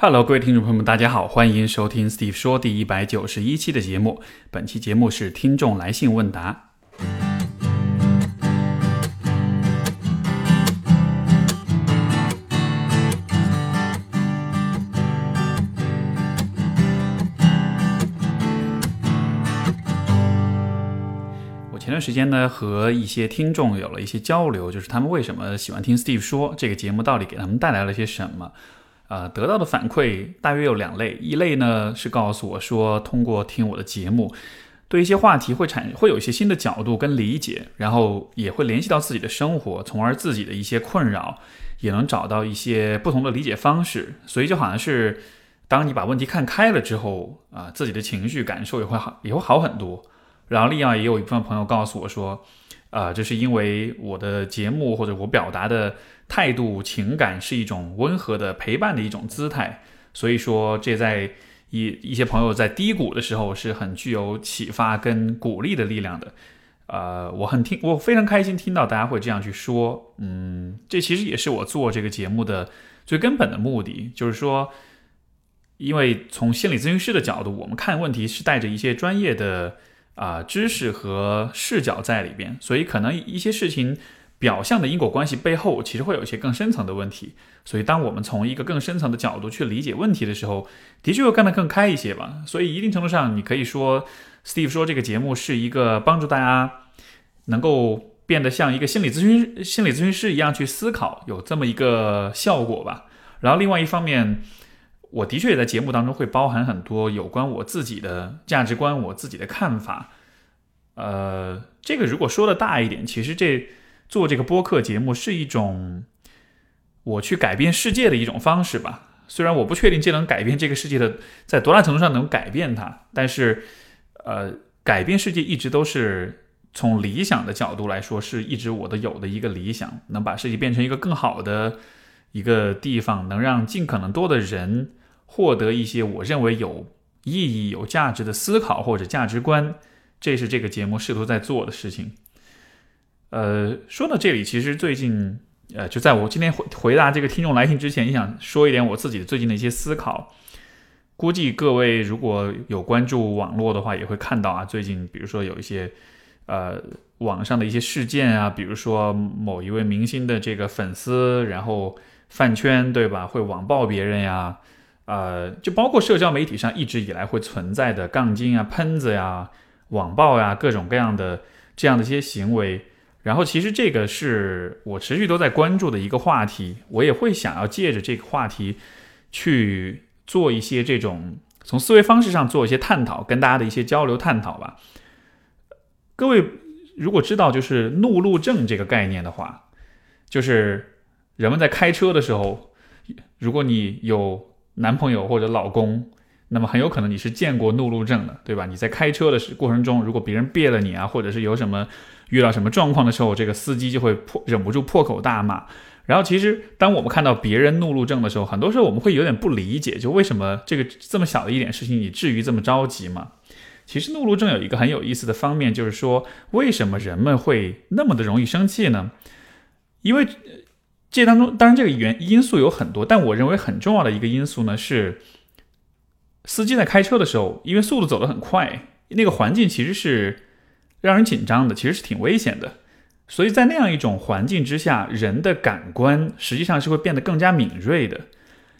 Hello，各位听众朋友们，大家好，欢迎收听 Steve 说第一百九十一期的节目。本期节目是听众来信问答。我前段时间呢，和一些听众有了一些交流，就是他们为什么喜欢听 Steve 说这个节目，到底给他们带来了些什么？呃，得到的反馈大约有两类，一类呢是告诉我说，通过听我的节目，对一些话题会产会有一些新的角度跟理解，然后也会联系到自己的生活，从而自己的一些困扰也能找到一些不同的理解方式。所以就好像是，当你把问题看开了之后，啊，自己的情绪感受也会好，也会好很多。然后另外也有一部分朋友告诉我说，啊，这是因为我的节目或者我表达的。态度、情感是一种温和的陪伴的一种姿态，所以说这在一一些朋友在低谷的时候是很具有启发跟鼓励的力量的。呃，我很听，我非常开心听到大家会这样去说。嗯，这其实也是我做这个节目的最根本的目的，就是说，因为从心理咨询师的角度，我们看问题是带着一些专业的啊知识和视角在里边，所以可能一些事情。表象的因果关系背后，其实会有一些更深层的问题。所以，当我们从一个更深层的角度去理解问题的时候，的确会干得更开一些吧。所以，一定程度上，你可以说，Steve 说这个节目是一个帮助大家能够变得像一个心理咨询心理咨询师一样去思考，有这么一个效果吧。然后，另外一方面，我的确也在节目当中会包含很多有关我自己的价值观、我自己的看法。呃，这个如果说的大一点，其实这。做这个播客节目是一种我去改变世界的一种方式吧。虽然我不确定这能改变这个世界的在多大程度上能改变它，但是，呃，改变世界一直都是从理想的角度来说，是一直我的有的一个理想，能把世界变成一个更好的一个地方，能让尽可能多的人获得一些我认为有意义、有价值的思考或者价值观。这是这个节目试图在做的事情。呃，说到这里，其实最近，呃，就在我今天回回答这个听众来信之前，也想说一点我自己最近的一些思考。估计各位如果有关注网络的话，也会看到啊，最近比如说有一些，呃，网上的一些事件啊，比如说某一位明星的这个粉丝，然后饭圈，对吧？会网暴别人呀，呃，就包括社交媒体上一直以来会存在的杠精啊、喷子呀、网暴呀，各种各样的这样的一些行为。然后，其实这个是我持续都在关注的一个话题，我也会想要借着这个话题去做一些这种从思维方式上做一些探讨，跟大家的一些交流探讨吧。各位如果知道就是怒路症这个概念的话，就是人们在开车的时候，如果你有男朋友或者老公，那么很有可能你是见过怒路症的，对吧？你在开车的过程中，如果别人别了你啊，或者是有什么。遇到什么状况的时候，这个司机就会破忍不住破口大骂。然后，其实当我们看到别人怒路症的时候，很多时候我们会有点不理解，就为什么这个这么小的一点事情，你至于这么着急吗？其实怒路症有一个很有意思的方面，就是说为什么人们会那么的容易生气呢？因为这当中，当然这个原因素有很多，但我认为很重要的一个因素呢是，司机在开车的时候，因为速度走得很快，那个环境其实是。让人紧张的其实是挺危险的，所以在那样一种环境之下，人的感官实际上是会变得更加敏锐的。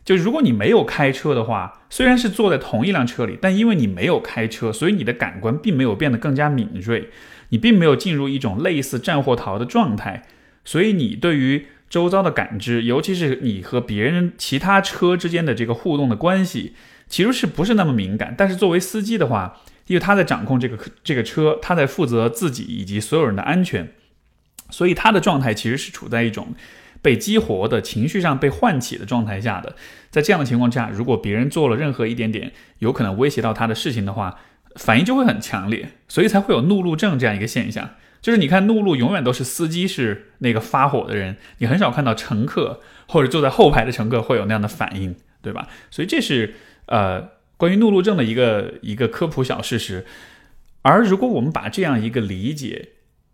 就如果你没有开车的话，虽然是坐在同一辆车里，但因为你没有开车，所以你的感官并没有变得更加敏锐，你并没有进入一种类似战或逃的状态，所以你对于周遭的感知，尤其是你和别人其他车之间的这个互动的关系，其实是不是那么敏感？但是作为司机的话，因为他在掌控这个这个车，他在负责自己以及所有人的安全，所以他的状态其实是处在一种被激活的情绪上被唤起的状态下的。在这样的情况下，如果别人做了任何一点点有可能威胁到他的事情的话，反应就会很强烈，所以才会有怒路症这样一个现象。就是你看，怒路永远都是司机是那个发火的人，你很少看到乘客或者坐在后排的乘客会有那样的反应，对吧？所以这是呃。关于怒路症的一个一个科普小事实，而如果我们把这样一个理解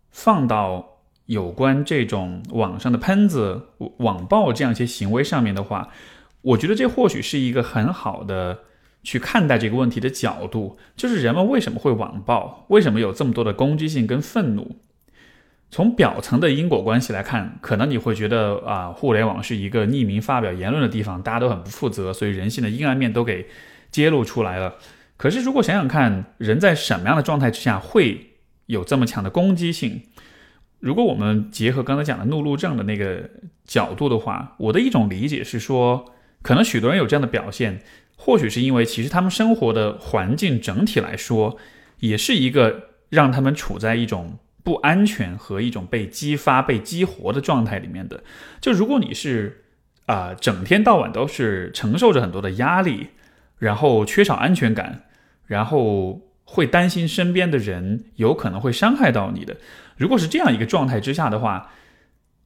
放到有关这种网上的喷子、网暴这样一些行为上面的话，我觉得这或许是一个很好的去看待这个问题的角度，就是人们为什么会网暴，为什么有这么多的攻击性跟愤怒。从表层的因果关系来看，可能你会觉得啊，互联网是一个匿名发表言论的地方，大家都很不负责，所以人性的阴暗面都给揭露出来了。可是如果想想看，人在什么样的状态之下会有这么强的攻击性？如果我们结合刚才讲的怒路症的那个角度的话，我的一种理解是说，可能许多人有这样的表现，或许是因为其实他们生活的环境整体来说，也是一个让他们处在一种。不安全和一种被激发、被激活的状态里面的，就如果你是啊，整天到晚都是承受着很多的压力，然后缺少安全感，然后会担心身边的人有可能会伤害到你的。如果是这样一个状态之下的话，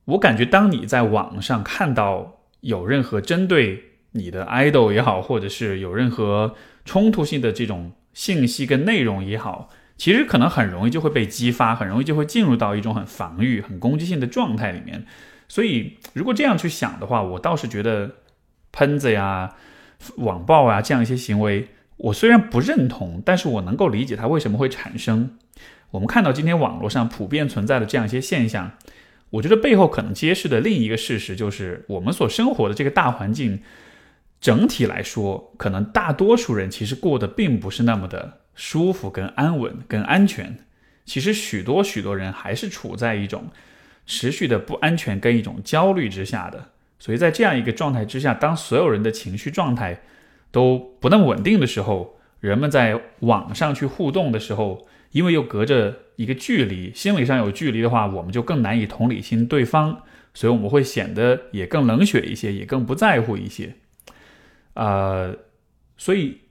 我感觉当你在网上看到有任何针对你的 idol 也好，或者是有任何冲突性的这种信息跟内容也好。其实可能很容易就会被激发，很容易就会进入到一种很防御、很攻击性的状态里面。所以，如果这样去想的话，我倒是觉得喷子呀、网暴啊这样一些行为，我虽然不认同，但是我能够理解它为什么会产生。我们看到今天网络上普遍存在的这样一些现象，我觉得背后可能揭示的另一个事实就是，我们所生活的这个大环境整体来说，可能大多数人其实过得并不是那么的。舒服、跟安稳、跟安全，其实许多许多人还是处在一种持续的不安全跟一种焦虑之下的。所以在这样一个状态之下，当所有人的情绪状态都不那么稳定的时候，人们在网上去互动的时候，因为又隔着一个距离，心理上有距离的话，我们就更难以同理心对方，所以我们会显得也更冷血一些，也更不在乎一些。呃，所以。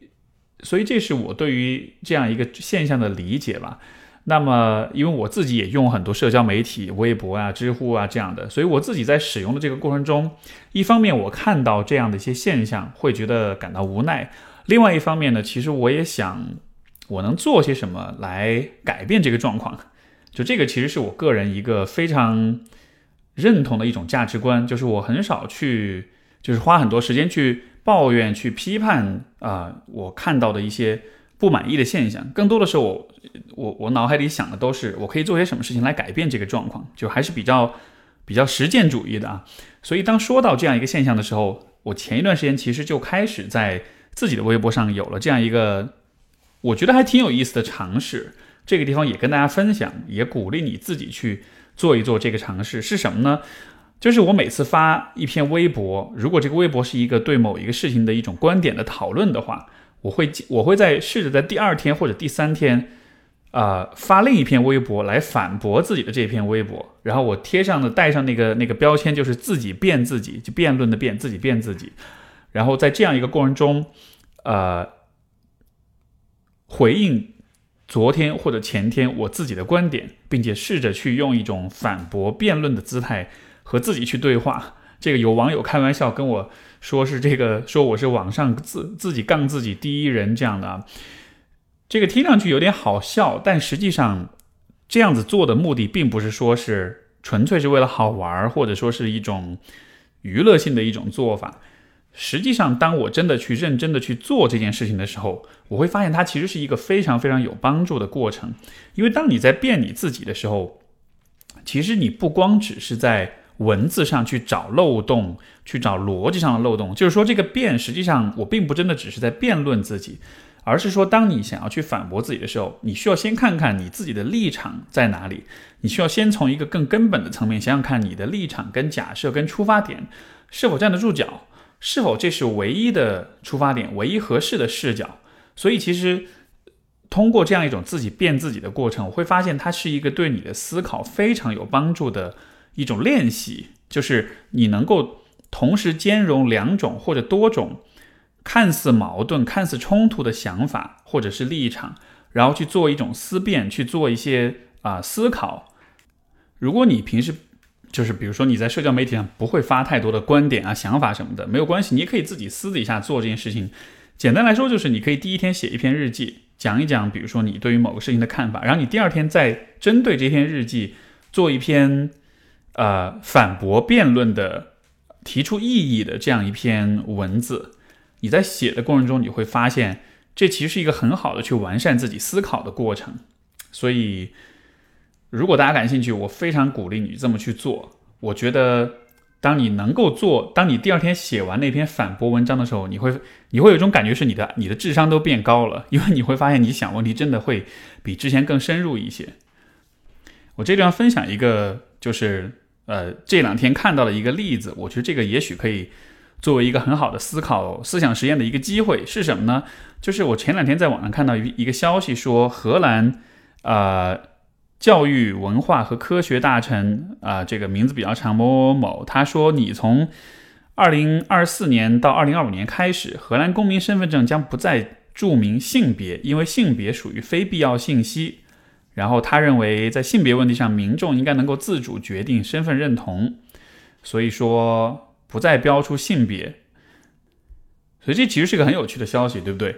所以这是我对于这样一个现象的理解吧。那么，因为我自己也用很多社交媒体，微博啊、知乎啊这样的，所以我自己在使用的这个过程中，一方面我看到这样的一些现象，会觉得感到无奈；另外一方面呢，其实我也想我能做些什么来改变这个状况。就这个其实是我个人一个非常认同的一种价值观，就是我很少去，就是花很多时间去。抱怨去批判啊，我看到的一些不满意的现象，更多的时候，我我我脑海里想的都是我可以做些什么事情来改变这个状况，就还是比较比较实践主义的啊。所以当说到这样一个现象的时候，我前一段时间其实就开始在自己的微博上有了这样一个我觉得还挺有意思的尝试。这个地方也跟大家分享，也鼓励你自己去做一做这个尝试是什么呢？就是我每次发一篇微博，如果这个微博是一个对某一个事情的一种观点的讨论的话，我会我会在试着在第二天或者第三天，啊发另一篇微博来反驳自己的这篇微博，然后我贴上的带上那个那个标签，就是自己辩自己，就辩论的辩，自己辩自己，然后在这样一个过程中，呃，回应昨天或者前天我自己的观点，并且试着去用一种反驳辩论的姿态。和自己去对话，这个有网友开玩笑跟我说是这个说我是网上自自己杠自己第一人这样的啊，这个听上去有点好笑，但实际上这样子做的目的并不是说是纯粹是为了好玩，或者说是一种娱乐性的一种做法。实际上，当我真的去认真的去做这件事情的时候，我会发现它其实是一个非常非常有帮助的过程。因为当你在变你自己的时候，其实你不光只是在文字上去找漏洞，去找逻辑上的漏洞，就是说这个辩，实际上我并不真的只是在辩论自己，而是说当你想要去反驳自己的时候，你需要先看看你自己的立场在哪里，你需要先从一个更根本的层面想想看你的立场跟假设跟出发点是否站得住脚，是否这是唯一的出发点，唯一合适的视角。所以其实通过这样一种自己辩自己的过程，我会发现它是一个对你的思考非常有帮助的。一种练习，就是你能够同时兼容两种或者多种看似矛盾、看似冲突的想法或者是立场，然后去做一种思辨，去做一些啊思考。如果你平时就是比如说你在社交媒体上不会发太多的观点啊、想法什么的，没有关系，你也可以自己私底下做这件事情。简单来说，就是你可以第一天写一篇日记，讲一讲，比如说你对于某个事情的看法，然后你第二天再针对这篇日记做一篇。呃，反驳辩论的提出异议的这样一篇文字，你在写的过程中，你会发现这其实是一个很好的去完善自己思考的过程。所以，如果大家感兴趣，我非常鼓励你这么去做。我觉得，当你能够做，当你第二天写完那篇反驳文章的时候，你会你会有一种感觉是你的你的智商都变高了，因为你会发现你想问题真的会比之前更深入一些。我这地方分享一个，就是呃这两天看到的一个例子，我觉得这个也许可以作为一个很好的思考思想实验的一个机会，是什么呢？就是我前两天在网上看到一一个消息，说荷兰啊教育文化和科学大臣啊这个名字比较长某某某，他说你从二零二四年到二零二五年开始，荷兰公民身份证将不再注明性别，因为性别属于非必要信息。然后他认为，在性别问题上，民众应该能够自主决定身份认同，所以说不再标出性别。所以这其实是个很有趣的消息，对不对？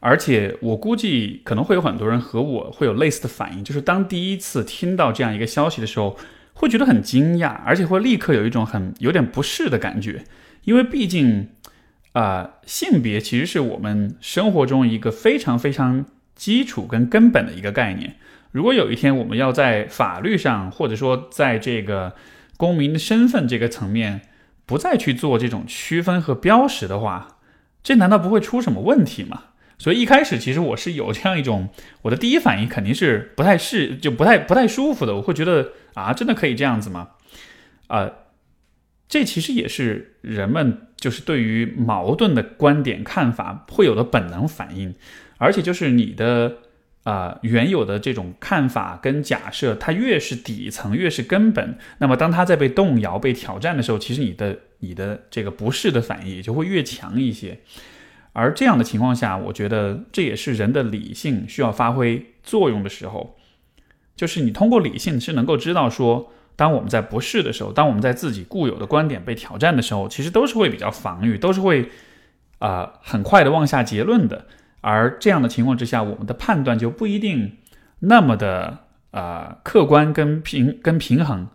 而且我估计可能会有很多人和我会有类似的反应，就是当第一次听到这样一个消息的时候，会觉得很惊讶，而且会立刻有一种很有点不适的感觉，因为毕竟啊，性别其实是我们生活中一个非常非常。基础跟根本的一个概念。如果有一天我们要在法律上，或者说在这个公民的身份这个层面，不再去做这种区分和标识的话，这难道不会出什么问题吗？所以一开始其实我是有这样一种，我的第一反应肯定是不太适，就不太不太舒服的。我会觉得啊，真的可以这样子吗？啊，这其实也是人们就是对于矛盾的观点看法会有的本能反应。而且就是你的啊原有的这种看法跟假设，它越是底层越是根本，那么当它在被动摇、被挑战的时候，其实你的你的这个不适的反应也就会越强一些。而这样的情况下，我觉得这也是人的理性需要发挥作用的时候，就是你通过理性是能够知道说，当我们在不适的时候，当我们在自己固有的观点被挑战的时候，其实都是会比较防御，都是会啊很快的妄下结论的。而这样的情况之下，我们的判断就不一定那么的呃客观跟平跟平衡。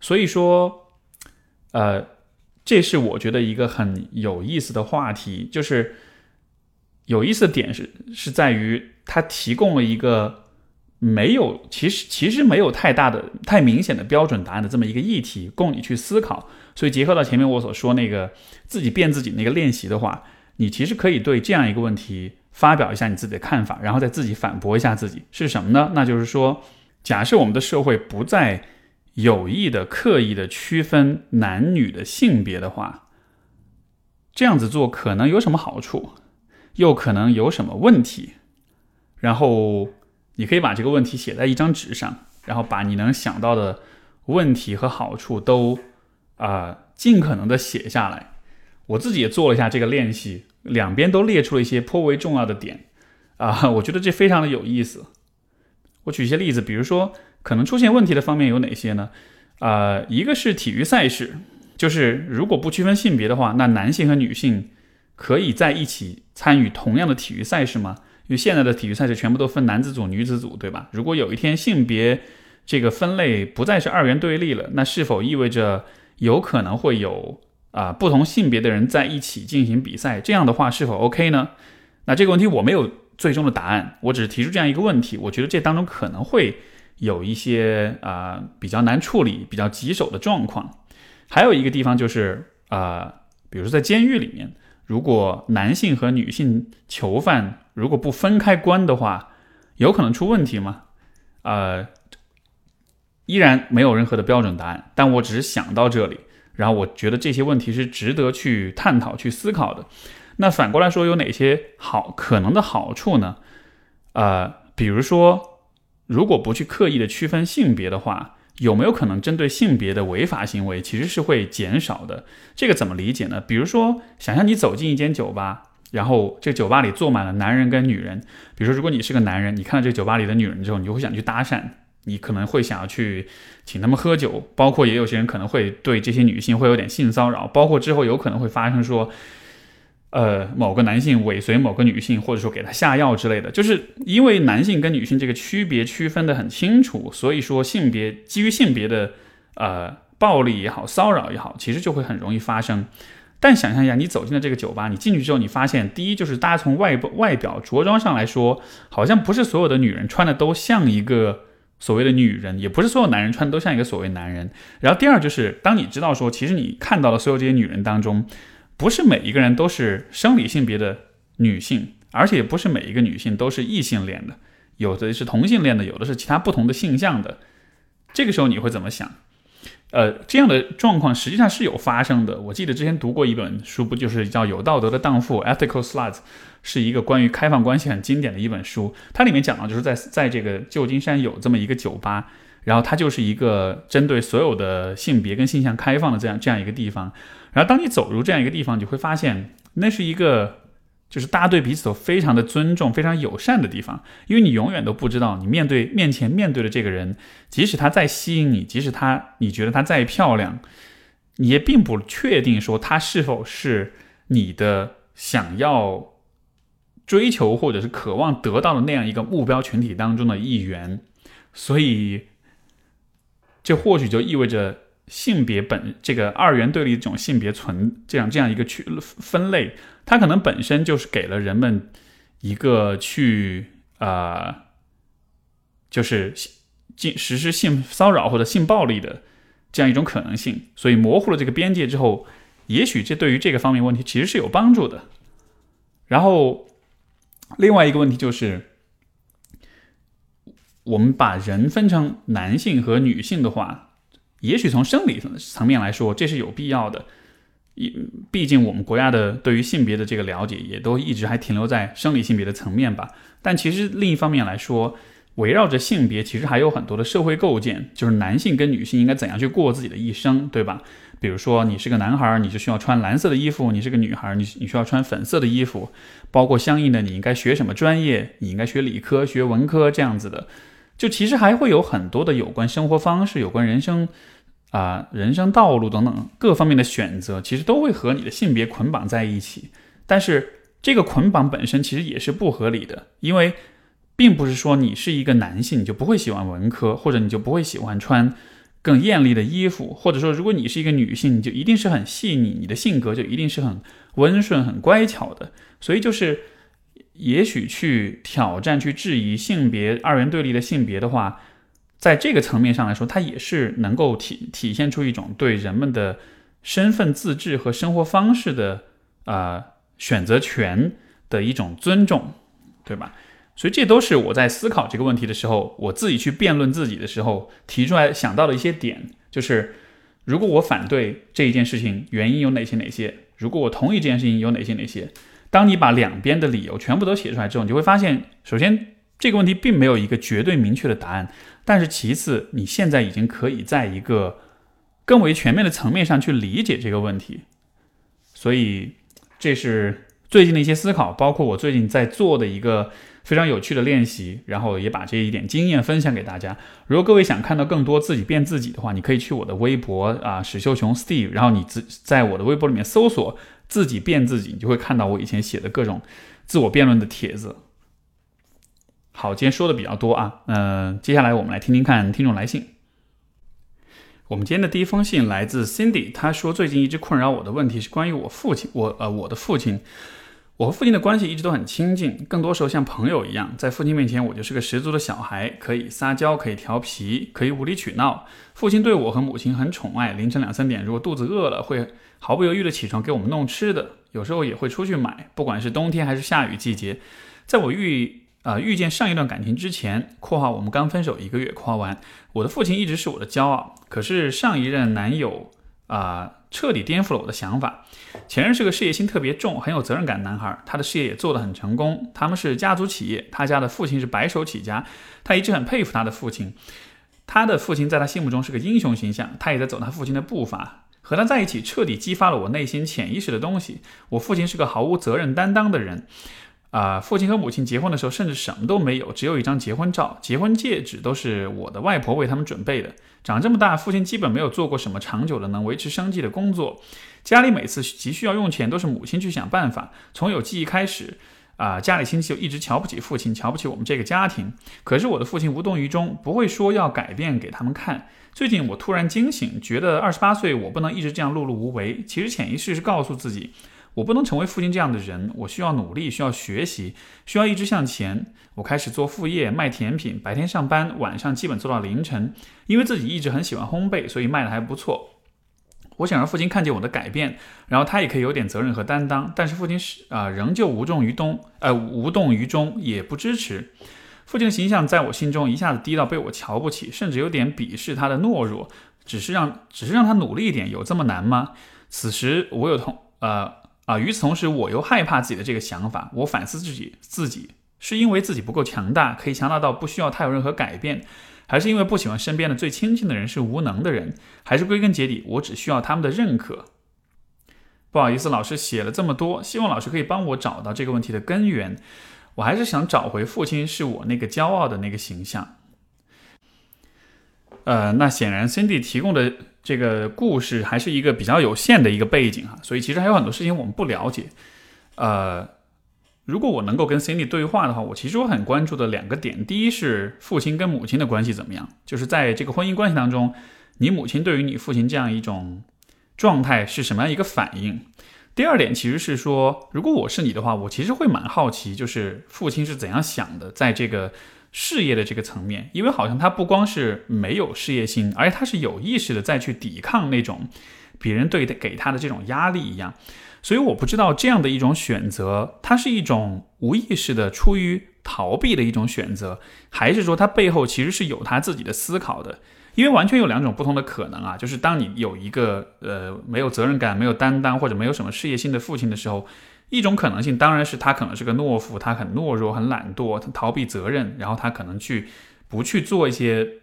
所以说，呃，这是我觉得一个很有意思的话题。就是有意思的点是是在于它提供了一个没有其实其实没有太大的太明显的标准答案的这么一个议题供你去思考。所以结合到前面我所说那个自己变自己那个练习的话，你其实可以对这样一个问题。发表一下你自己的看法，然后再自己反驳一下自己是什么呢？那就是说，假设我们的社会不再有意的、刻意的区分男女的性别的话，这样子做可能有什么好处，又可能有什么问题？然后你可以把这个问题写在一张纸上，然后把你能想到的问题和好处都啊尽可能的写下来。我自己也做了一下这个练习。两边都列出了一些颇为重要的点，啊，我觉得这非常的有意思。我举一些例子，比如说可能出现问题的方面有哪些呢？啊，一个是体育赛事，就是如果不区分性别的话，那男性和女性可以在一起参与同样的体育赛事吗？因为现在的体育赛事全部都分男子组、女子组，对吧？如果有一天性别这个分类不再是二元对立了，那是否意味着有可能会有？啊，不同性别的人在一起进行比赛，这样的话是否 OK 呢？那这个问题我没有最终的答案，我只是提出这样一个问题。我觉得这当中可能会有一些啊比较难处理、比较棘手的状况。还有一个地方就是啊，比如说在监狱里面，如果男性和女性囚犯如果不分开关的话，有可能出问题吗？呃，依然没有任何的标准答案，但我只是想到这里。然后我觉得这些问题是值得去探讨、去思考的。那反过来说，有哪些好可能的好处呢？呃，比如说，如果不去刻意的区分性别的话，有没有可能针对性别的违法行为其实是会减少的？这个怎么理解呢？比如说，想象你走进一间酒吧，然后这酒吧里坐满了男人跟女人。比如说，如果你是个男人，你看到这个酒吧里的女人之后，你就会想去搭讪。你可能会想要去请他们喝酒，包括也有些人可能会对这些女性会有点性骚扰，包括之后有可能会发生说，呃，某个男性尾随某个女性，或者说给她下药之类的。就是因为男性跟女性这个区别区分的很清楚，所以说性别基于性别的呃暴力也好，骚扰也好，其实就会很容易发生。但想象一下，你走进了这个酒吧，你进去之后，你发现，第一就是大家从外外表着装上来说，好像不是所有的女人穿的都像一个所谓的女人，也不是所有男人穿的都像一个所谓男人。然后第二就是，当你知道说，其实你看到的所有这些女人当中，不是每一个人都是生理性别的女性，而且不是每一个女性都是异性恋的，有的是同性恋的，有的是其他不同的性向的。这个时候你会怎么想？呃，这样的状况实际上是有发生的。我记得之前读过一本书，不就是叫《有道德的荡妇》（Ethical Sluts），是一个关于开放关系很经典的一本书。它里面讲到，就是在在这个旧金山有这么一个酒吧，然后它就是一个针对所有的性别跟性向开放的这样这样一个地方。然后当你走入这样一个地方，你会发现那是一个。就是大家对彼此都非常的尊重、非常友善的地方，因为你永远都不知道你面对面前面对的这个人，即使他再吸引你，即使他你觉得他再漂亮，你也并不确定说他是否是你的想要追求或者是渴望得到的那样一个目标群体当中的一员，所以这或许就意味着性别本这个二元对立这种性别存这样这样一个区分类。它可能本身就是给了人们一个去啊，就是进实施性骚扰或者性暴力的这样一种可能性，所以模糊了这个边界之后，也许这对于这个方面问题其实是有帮助的。然后另外一个问题就是，我们把人分成男性和女性的话，也许从生理层面来说，这是有必要的。毕竟我们国家的对于性别的这个了解，也都一直还停留在生理性别的层面吧。但其实另一方面来说，围绕着性别，其实还有很多的社会构建，就是男性跟女性应该怎样去过自己的一生，对吧？比如说你是个男孩，你就需要穿蓝色的衣服；你是个女孩，你你需要穿粉色的衣服。包括相应的，你应该学什么专业？你应该学理科、学文科这样子的。就其实还会有很多的有关生活方式、有关人生。啊，人生道路等等各方面的选择，其实都会和你的性别捆绑在一起。但是这个捆绑本身其实也是不合理的，因为并不是说你是一个男性你就不会喜欢文科，或者你就不会喜欢穿更艳丽的衣服，或者说如果你是一个女性，你就一定是很细腻，你的性格就一定是很温顺、很乖巧的。所以就是，也许去挑战、去质疑性别二元对立的性别的话。在这个层面上来说，它也是能够体体现出一种对人们的身份自治和生活方式的啊选择权的一种尊重，对吧？所以这都是我在思考这个问题的时候，我自己去辩论自己的时候提出来想到的一些点，就是如果我反对这一件事情，原因有哪些哪些？如果我同意这件事情，有哪些哪些？当你把两边的理由全部都写出来之后，你就会发现，首先这个问题并没有一个绝对明确的答案。但是其次，你现在已经可以在一个更为全面的层面上去理解这个问题，所以这是最近的一些思考，包括我最近在做的一个非常有趣的练习，然后也把这一点经验分享给大家。如果各位想看到更多自己变自己的话，你可以去我的微博啊，史秀雄 Steve，然后你自在我的微博里面搜索“自己变自己”，你就会看到我以前写的各种自我辩论的帖子。好，今天说的比较多啊，嗯，接下来我们来听听看听众来信。我们今天的第一封信来自 Cindy，她说最近一直困扰我的问题是关于我父亲，我呃我的父亲，我和父亲的关系一直都很亲近，更多时候像朋友一样，在父亲面前我就是个十足的小孩，可以撒娇，可以调皮，可以无理取闹。父亲对我和母亲很宠爱，凌晨两三点如果肚子饿了，会毫不犹豫的起床给我们弄吃的，有时候也会出去买，不管是冬天还是下雨季节，在我遇。啊，遇见上一段感情之前（括号我们刚分手一个月），括号完，我的父亲一直是我的骄傲。可是上一任男友啊，彻底颠覆了我的想法。前任是个事业心特别重、很有责任感的男孩，他的事业也做得很成功。他们是家族企业，他家的父亲是白手起家。他一直很佩服他的父亲，他的父亲在他心目中是个英雄形象，他也在走他父亲的步伐。和他在一起，彻底激发了我内心潜意识的东西。我父亲是个毫无责任担当的人。啊，父亲和母亲结婚的时候，甚至什么都没有，只有一张结婚照，结婚戒指都是我的外婆为他们准备的。长这么大，父亲基本没有做过什么长久的能维持生计的工作，家里每次急需要用钱，都是母亲去想办法。从有记忆开始，啊，家里亲戚就一直瞧不起父亲，瞧不起我们这个家庭。可是我的父亲无动于衷，不会说要改变给他们看。最近我突然惊醒，觉得二十八岁我不能一直这样碌碌无为。其实潜意识是告诉自己，我不能成为父亲这样的人，我需要努力，需要学习，需要一直向前。我开始做副业，卖甜品，白天上班，晚上基本做到凌晨。因为自己一直很喜欢烘焙，所以卖的还不错。我想让父亲看见我的改变，然后他也可以有点责任和担当。但是父亲是啊，仍旧无动于衷，呃，无动于衷，也不支持。父亲的形象在我心中一下子低到被我瞧不起，甚至有点鄙视他的懦弱。只是让，只是让他努力一点，有这么难吗？此时我有同，呃啊，与此同时，我又害怕自己的这个想法。我反思自己，自己是因为自己不够强大，可以强大到不需要他有任何改变。还是因为不喜欢身边的最亲近的人是无能的人，还是归根结底我只需要他们的认可？不好意思，老师写了这么多，希望老师可以帮我找到这个问题的根源。我还是想找回父亲是我那个骄傲的那个形象。呃，那显然 Cindy 提供的这个故事还是一个比较有限的一个背景哈，所以其实还有很多事情我们不了解。呃。如果我能够跟 Cindy 对话的话，我其实我很关注的两个点，第一是父亲跟母亲的关系怎么样，就是在这个婚姻关系当中，你母亲对于你父亲这样一种状态是什么样一个反应？第二点其实是说，如果我是你的话，我其实会蛮好奇，就是父亲是怎样想的，在这个事业的这个层面，因为好像他不光是没有事业心，而且他是有意识的再去抵抗那种别人对给他的这种压力一样。所以我不知道这样的一种选择，它是一种无意识的出于逃避的一种选择，还是说它背后其实是有他自己的思考的？因为完全有两种不同的可能啊，就是当你有一个呃没有责任感、没有担当或者没有什么事业心的父亲的时候，一种可能性当然是他可能是个懦夫，他很懦弱、很懒惰，他逃避责任，然后他可能去不去做一些。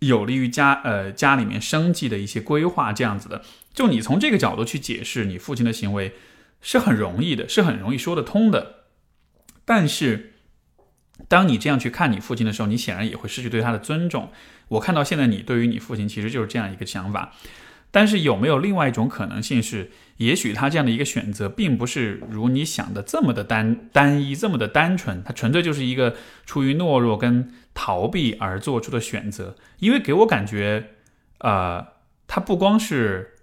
有利于家呃家里面生计的一些规划，这样子的，就你从这个角度去解释你父亲的行为，是很容易的，是很容易说得通的。但是，当你这样去看你父亲的时候，你显然也会失去对他的尊重。我看到现在你对于你父亲其实就是这样一个想法。但是有没有另外一种可能性是，也许他这样的一个选择，并不是如你想的这么的单单一，这么的单纯，他纯粹就是一个出于懦弱跟逃避而做出的选择。因为给我感觉，呃，他不光是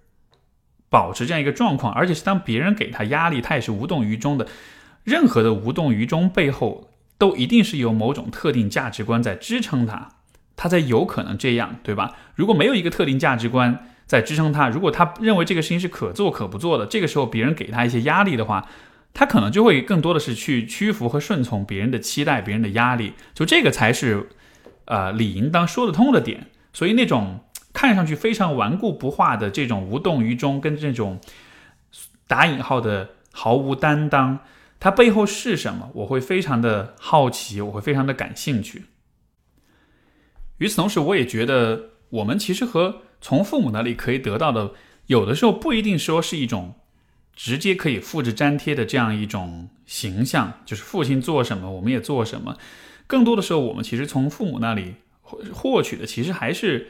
保持这样一个状况，而且是当别人给他压力，他也是无动于衷的。任何的无动于衷背后，都一定是有某种特定价值观在支撑他，他才有可能这样，对吧？如果没有一个特定价值观，在支撑他。如果他认为这个事情是可做可不做的，这个时候别人给他一些压力的话，他可能就会更多的是去屈服和顺从别人的期待、别人的压力。就这个才是，呃，理应当说得通的点。所以那种看上去非常顽固不化的这种无动于衷，跟这种打引号的毫无担当，它背后是什么？我会非常的好奇，我会非常的感兴趣。与此同时，我也觉得我们其实和从父母那里可以得到的，有的时候不一定说是一种直接可以复制粘贴的这样一种形象，就是父亲做什么我们也做什么。更多的时候，我们其实从父母那里获获取的，其实还是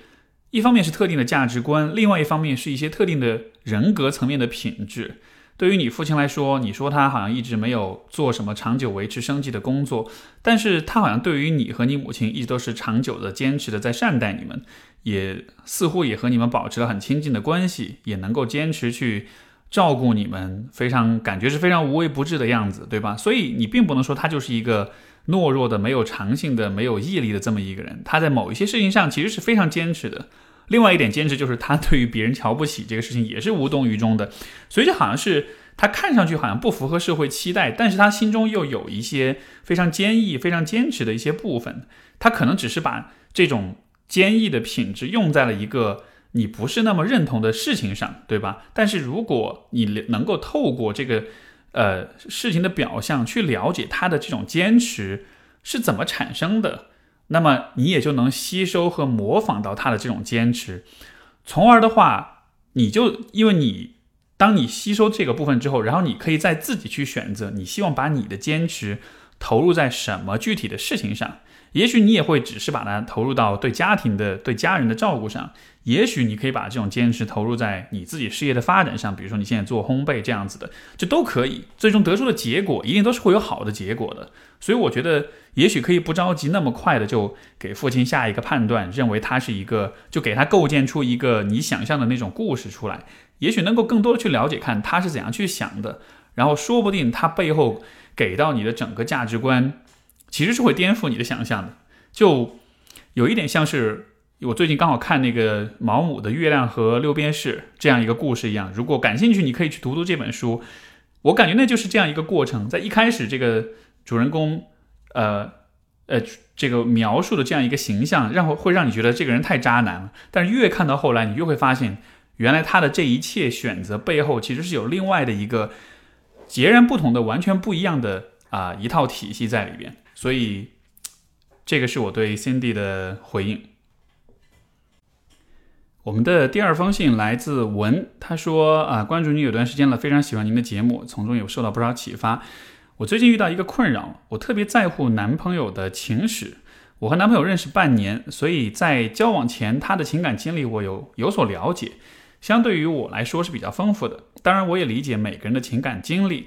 一方面是特定的价值观，另外一方面是一些特定的人格层面的品质。对于你父亲来说，你说他好像一直没有做什么长久维持生计的工作，但是他好像对于你和你母亲一直都是长久的坚持的在善待你们。也似乎也和你们保持了很亲近的关系，也能够坚持去照顾你们，非常感觉是非常无微不至的样子，对吧？所以你并不能说他就是一个懦弱的、没有长性的、没有毅力的这么一个人。他在某一些事情上其实是非常坚持的。另外一点坚持就是他对于别人瞧不起这个事情也是无动于衷的。所以这好像是他看上去好像不符合社会期待，但是他心中又有一些非常坚毅、非常坚持的一些部分。他可能只是把这种。坚毅的品质用在了一个你不是那么认同的事情上，对吧？但是如果你能够透过这个呃事情的表象去了解他的这种坚持是怎么产生的，那么你也就能吸收和模仿到他的这种坚持，从而的话，你就因为你当你吸收这个部分之后，然后你可以再自己去选择，你希望把你的坚持投入在什么具体的事情上。也许你也会只是把它投入到对家庭的、对家人的照顾上，也许你可以把这种坚持投入在你自己事业的发展上，比如说你现在做烘焙这样子的，这都可以。最终得出的结果一定都是会有好的结果的。所以我觉得，也许可以不着急那么快的就给父亲下一个判断，认为他是一个，就给他构建出一个你想象的那种故事出来。也许能够更多的去了解看他是怎样去想的，然后说不定他背后给到你的整个价值观，其实是会颠覆你的想象的。就有一点像是。我最近刚好看那个毛姆的《月亮和六便士》这样一个故事一样，如果感兴趣，你可以去读读这本书。我感觉那就是这样一个过程，在一开始，这个主人公，呃呃，这个描述的这样一个形象，让会让你觉得这个人太渣男了。但是越看到后来，你越会发现，原来他的这一切选择背后，其实是有另外的一个截然不同的、完全不一样的啊一套体系在里边。所以，这个是我对 Cindy 的回应。我们的第二封信来自文，他说啊，关注你有段时间了，非常喜欢您的节目，从中有受到不少启发。我最近遇到一个困扰，我特别在乎男朋友的情史。我和男朋友认识半年，所以在交往前他的情感经历我有有所了解，相对于我来说是比较丰富的。当然，我也理解每个人的情感经历。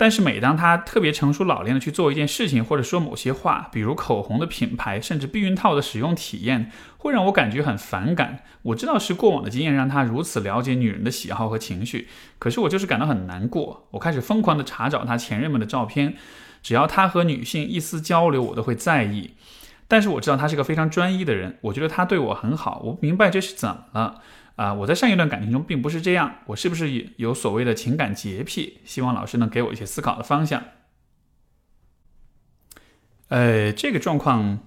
但是每当他特别成熟老练的去做一件事情，或者说某些话，比如口红的品牌，甚至避孕套的使用体验，会让我感觉很反感。我知道是过往的经验让他如此了解女人的喜好和情绪，可是我就是感到很难过。我开始疯狂的查找他前任们的照片，只要他和女性一丝交流，我都会在意。但是我知道他是个非常专一的人，我觉得他对我很好，我不明白这是怎么了。啊，我在上一段感情中并不是这样，我是不是有所谓的情感洁癖？希望老师能给我一些思考的方向。呃，这个状况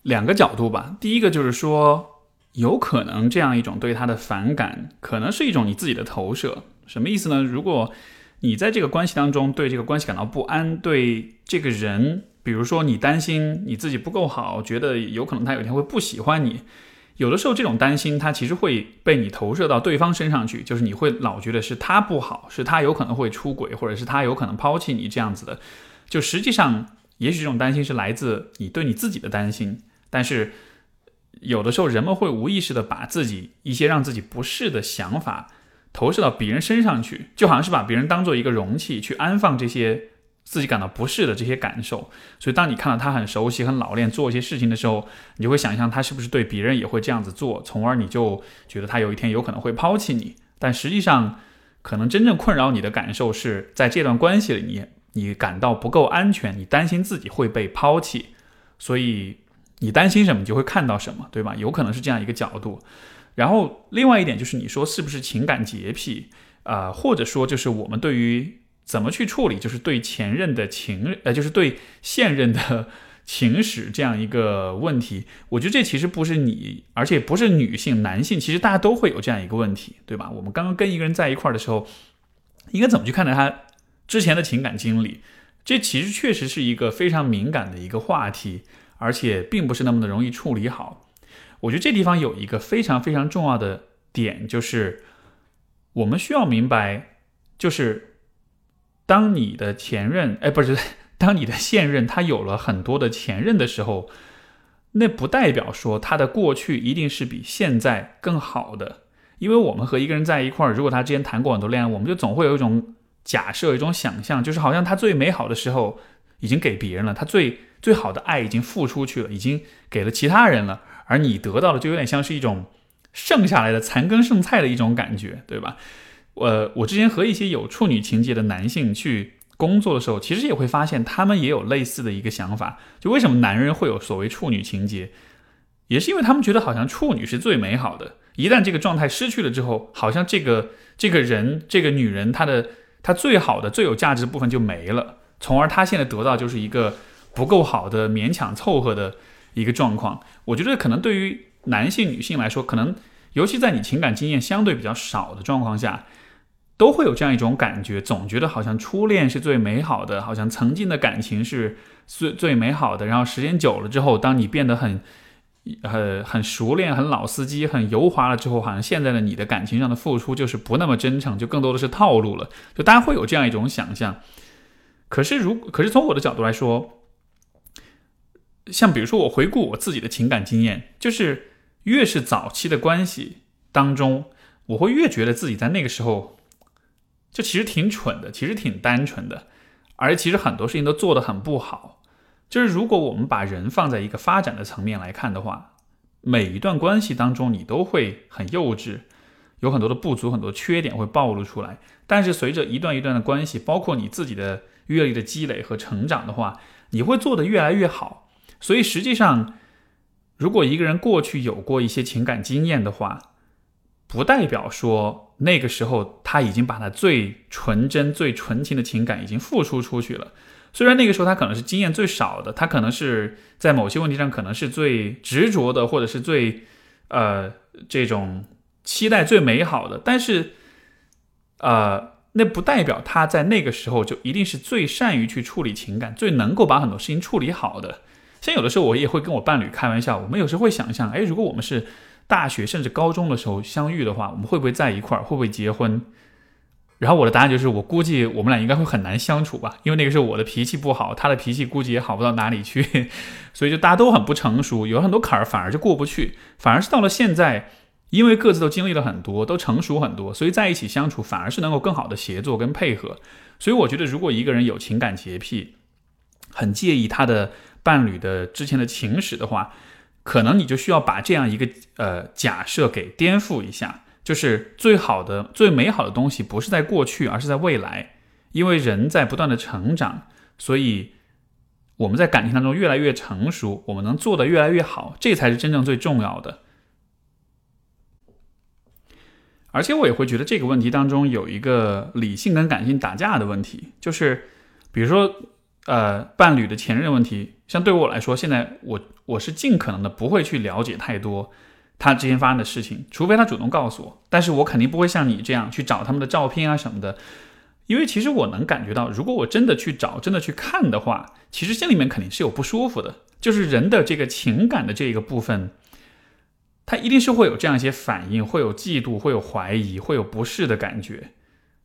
两个角度吧。第一个就是说，有可能这样一种对他的反感，可能是一种你自己的投射。什么意思呢？如果你在这个关系当中对这个关系感到不安，对这个人，比如说你担心你自己不够好，觉得有可能他有一天会不喜欢你。有的时候，这种担心，它其实会被你投射到对方身上去，就是你会老觉得是他不好，是他有可能会出轨，或者是他有可能抛弃你这样子的。就实际上，也许这种担心是来自你对你自己的担心，但是有的时候，人们会无意识的把自己一些让自己不适的想法投射到别人身上去，就好像是把别人当做一个容器去安放这些。自己感到不适的这些感受，所以当你看到他很熟悉、很老练做一些事情的时候，你就会想象他是不是对别人也会这样子做，从而你就觉得他有一天有可能会抛弃你。但实际上，可能真正困扰你的感受是在这段关系里，你你感到不够安全，你担心自己会被抛弃，所以你担心什么，你就会看到什么，对吧？有可能是这样一个角度。然后另外一点就是你说是不是情感洁癖啊，或者说就是我们对于。怎么去处理？就是对前任的情，呃，就是对现任的情史这样一个问题。我觉得这其实不是你，而且不是女性、男性，其实大家都会有这样一个问题，对吧？我们刚刚跟一个人在一块儿的时候，应该怎么去看待他之前的情感经历？这其实确实是一个非常敏感的一个话题，而且并不是那么的容易处理好。我觉得这地方有一个非常非常重要的点，就是我们需要明白，就是。当你的前任，哎，不是，当你的现任他有了很多的前任的时候，那不代表说他的过去一定是比现在更好的。因为我们和一个人在一块儿，如果他之前谈过很多恋爱，我们就总会有一种假设、一种想象，就是好像他最美好的时候已经给别人了，他最最好的爱已经付出去了，已经给了其他人了，而你得到的就有点像是一种剩下来的残羹剩菜的一种感觉，对吧？我我之前和一些有处女情节的男性去工作的时候，其实也会发现他们也有类似的一个想法。就为什么男人会有所谓处女情节，也是因为他们觉得好像处女是最美好的。一旦这个状态失去了之后，好像这个这个人这个女人她的她最好的最有价值的部分就没了，从而她现在得到就是一个不够好的勉强凑合的一个状况。我觉得可能对于男性女性来说，可能尤其在你情感经验相对比较少的状况下。都会有这样一种感觉，总觉得好像初恋是最美好的，好像曾经的感情是最最美好的。然后时间久了之后，当你变得很、很、很熟练、很老司机、很油滑了之后，好像现在的你的感情上的付出就是不那么真诚，就更多的是套路了。就大家会有这样一种想象。可是如可是从我的角度来说，像比如说我回顾我自己的情感经验，就是越是早期的关系当中，我会越觉得自己在那个时候就其实挺蠢的，其实挺单纯的，而其实很多事情都做得很不好。就是如果我们把人放在一个发展的层面来看的话，每一段关系当中你都会很幼稚，有很多的不足，很多缺点会暴露出来。但是随着一段一段的关系，包括你自己的阅历的积累和成长的话，你会做得越来越好。所以实际上，如果一个人过去有过一些情感经验的话，不代表说那个时候他已经把他最纯真、最纯情的情感已经付出出去了。虽然那个时候他可能是经验最少的，他可能是在某些问题上可能是最执着的，或者是最，呃，这种期待最美好的，但是，呃，那不代表他在那个时候就一定是最善于去处理情感、最能够把很多事情处理好的。像有的时候我也会跟我伴侣开玩笑，我们有时候会想象，哎，如果我们是大学甚至高中的时候相遇的话，我们会不会在一块儿，会不会结婚？然后我的答案就是，我估计我们俩应该会很难相处吧，因为那个时候我的脾气不好，他的脾气估计也好不到哪里去，所以就大家都很不成熟，有很多坎儿反而就过不去，反而是到了现在，因为各自都经历了很多，都成熟很多，所以在一起相处反而是能够更好的协作跟配合。所以我觉得，如果一个人有情感洁癖，很介意他的伴侣的之前的情史的话，可能你就需要把这样一个呃假设给颠覆一下。就是最好的、最美好的东西，不是在过去，而是在未来。因为人在不断的成长，所以我们在感情当中越来越成熟，我们能做的越来越好，这才是真正最重要的。而且我也会觉得这个问题当中有一个理性跟感性打架的问题，就是比如说，呃，伴侣的前任问题，像对我来说，现在我我是尽可能的不会去了解太多。他之前发生的事情，除非他主动告诉我，但是我肯定不会像你这样去找他们的照片啊什么的，因为其实我能感觉到，如果我真的去找、真的去看的话，其实心里面肯定是有不舒服的。就是人的这个情感的这个部分，他一定是会有这样一些反应，会有嫉妒，会有怀疑，会有不适的感觉。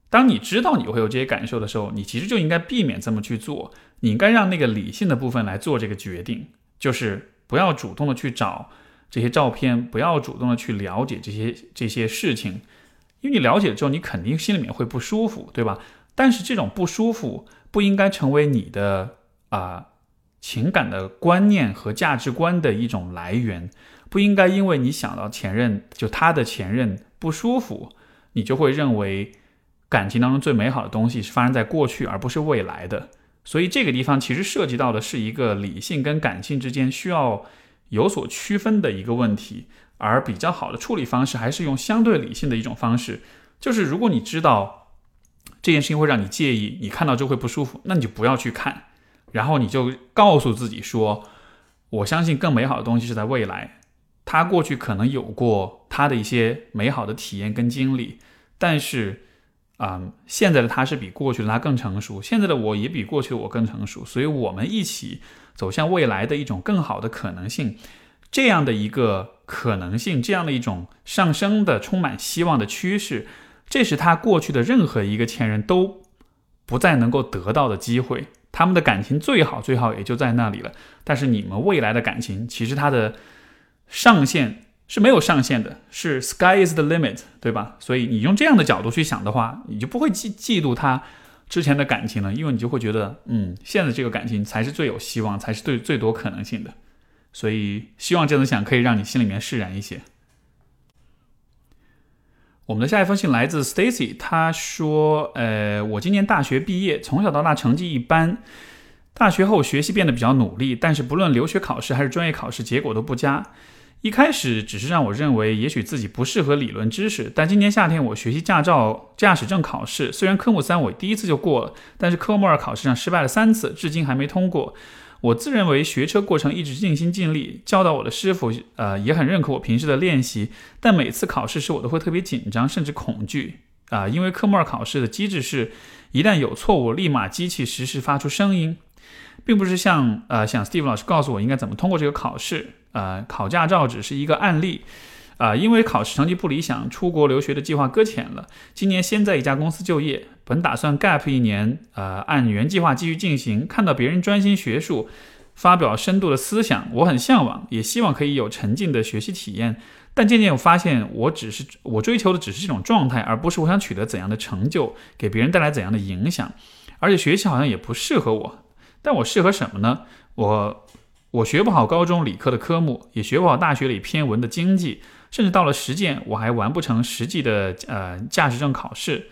当你知道你会有这些感受的时候，你其实就应该避免这么去做，你应该让那个理性的部分来做这个决定，就是不要主动的去找。这些照片不要主动的去了解这些这些事情，因为你了解了之后，你肯定心里面会不舒服，对吧？但是这种不舒服不应该成为你的啊情感的观念和价值观的一种来源，不应该因为你想到前任就他的前任不舒服，你就会认为感情当中最美好的东西是发生在过去而不是未来的。所以这个地方其实涉及到的是一个理性跟感性之间需要。有所区分的一个问题，而比较好的处理方式还是用相对理性的一种方式，就是如果你知道这件事情会让你介意，你看到就会不舒服，那你就不要去看，然后你就告诉自己说，我相信更美好的东西是在未来。他过去可能有过他的一些美好的体验跟经历，但是，啊，现在的他是比过去的他更成熟，现在的我也比过去的我更成熟，所以我们一起。走向未来的一种更好的可能性，这样的一个可能性，这样的一种上升的、充满希望的趋势，这是他过去的任何一个前任都不再能够得到的机会。他们的感情最好最好也就在那里了。但是你们未来的感情，其实它的上限是没有上限的，是 sky is the limit，对吧？所以你用这样的角度去想的话，你就不会嫉嫉妒他。之前的感情了，因为你就会觉得，嗯，现在这个感情才是最有希望，才是最最多可能性的，所以希望这样想可以让你心里面释然一些。我们的下一封信来自 Stacy，他说，呃，我今年大学毕业，从小到大成绩一般，大学后学习变得比较努力，但是不论留学考试还是专业考试，结果都不佳。一开始只是让我认为，也许自己不适合理论知识。但今年夏天我学习驾照驾驶证考试，虽然科目三我第一次就过了，但是科目二考试上失败了三次，至今还没通过。我自认为学车过程一直尽心尽力，教导我的师傅呃也很认可我平时的练习。但每次考试时我都会特别紧张，甚至恐惧啊，因为科目二考试的机制是，一旦有错误，立马机器实时发出声音，并不是像呃像 Steve 老师告诉我应该怎么通过这个考试。呃，考驾照只是一个案例，啊，因为考试成绩不理想，出国留学的计划搁浅了。今年先在一家公司就业，本打算 gap 一年，呃，按原计划继续进行。看到别人专心学术，发表深度的思想，我很向往，也希望可以有沉浸的学习体验。但渐渐我发现，我只是我追求的只是这种状态，而不是我想取得怎样的成就，给别人带来怎样的影响。而且学习好像也不适合我。但我适合什么呢？我我学不好高中理科的科目，也学不好大学里偏文的经济，甚至到了实践，我还完不成实际的呃驾驶证考试。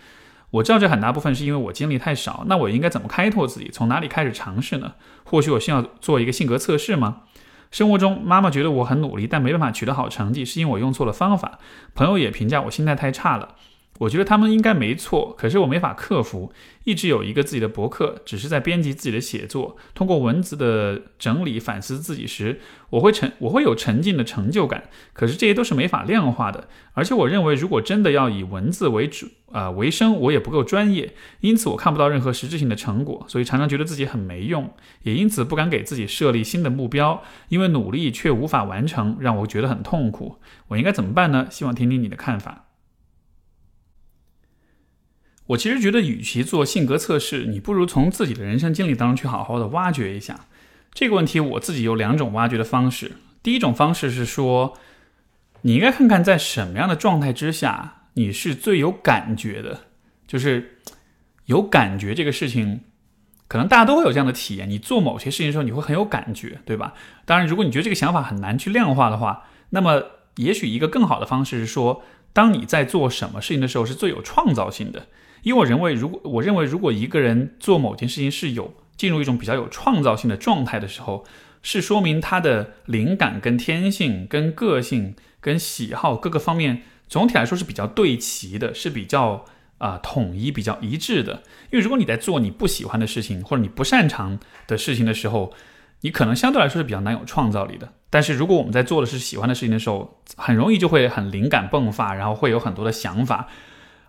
我知道这很大部分是因为我经历太少，那我应该怎么开拓自己？从哪里开始尝试呢？或许我需要做一个性格测试吗？生活中，妈妈觉得我很努力，但没办法取得好成绩，是因为我用错了方法。朋友也评价我心态太差了。我觉得他们应该没错，可是我没法克服。一直有一个自己的博客，只是在编辑自己的写作，通过文字的整理反思自己时，我会沉，我会有沉浸的成就感。可是这些都是没法量化的，而且我认为，如果真的要以文字为主啊为生，我也不够专业，因此我看不到任何实质性的成果，所以常常觉得自己很没用，也因此不敢给自己设立新的目标，因为努力却无法完成，让我觉得很痛苦。我应该怎么办呢？希望听听你的看法。我其实觉得，与其做性格测试，你不如从自己的人生经历当中去好好的挖掘一下这个问题。我自己有两种挖掘的方式。第一种方式是说，你应该看看在什么样的状态之下你是最有感觉的，就是有感觉这个事情，可能大家都会有这样的体验。你做某些事情的时候，你会很有感觉，对吧？当然，如果你觉得这个想法很难去量化的话，那么也许一个更好的方式是说，当你在做什么事情的时候是最有创造性的。因为我认为，如果我认为，如果一个人做某件事情是有进入一种比较有创造性的状态的时候，是说明他的灵感、跟天性、跟个性、跟喜好各个方面，总体来说是比较对齐的，是比较啊统一、比较一致的。因为如果你在做你不喜欢的事情或者你不擅长的事情的时候，你可能相对来说是比较难有创造力的。但是如果我们在做的是喜欢的事情的时候，很容易就会很灵感迸发，然后会有很多的想法。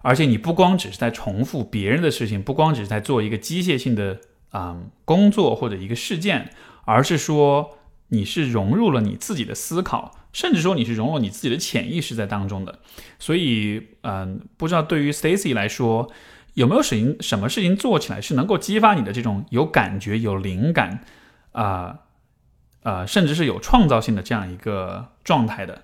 而且你不光只是在重复别人的事情，不光只是在做一个机械性的啊工作或者一个事件，而是说你是融入了你自己的思考，甚至说你是融入你自己的潜意识在当中的。所以，嗯，不知道对于 Stacy 来说，有没有事情什么事情做起来是能够激发你的这种有感觉、有灵感啊啊，甚至是有创造性的这样一个状态的。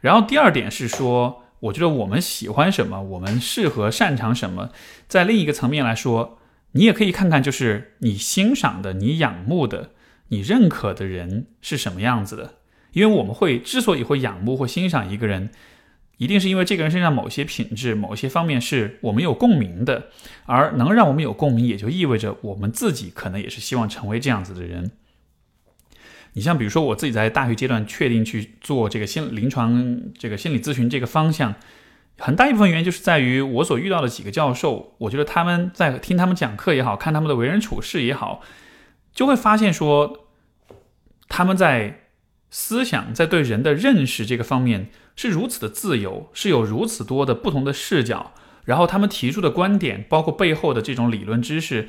然后第二点是说。我觉得我们喜欢什么，我们适合擅长什么，在另一个层面来说，你也可以看看，就是你欣赏的、你仰慕的、你认可的人是什么样子的。因为我们会之所以会仰慕或欣赏一个人，一定是因为这个人身上某些品质、某些方面是我们有共鸣的，而能让我们有共鸣，也就意味着我们自己可能也是希望成为这样子的人。你像比如说我自己在大学阶段确定去做这个心临床这个心理咨询这个方向，很大一部分原因就是在于我所遇到的几个教授，我觉得他们在听他们讲课也好看他们的为人处事也好，就会发现说他们在思想在对人的认识这个方面是如此的自由，是有如此多的不同的视角，然后他们提出的观点，包括背后的这种理论知识。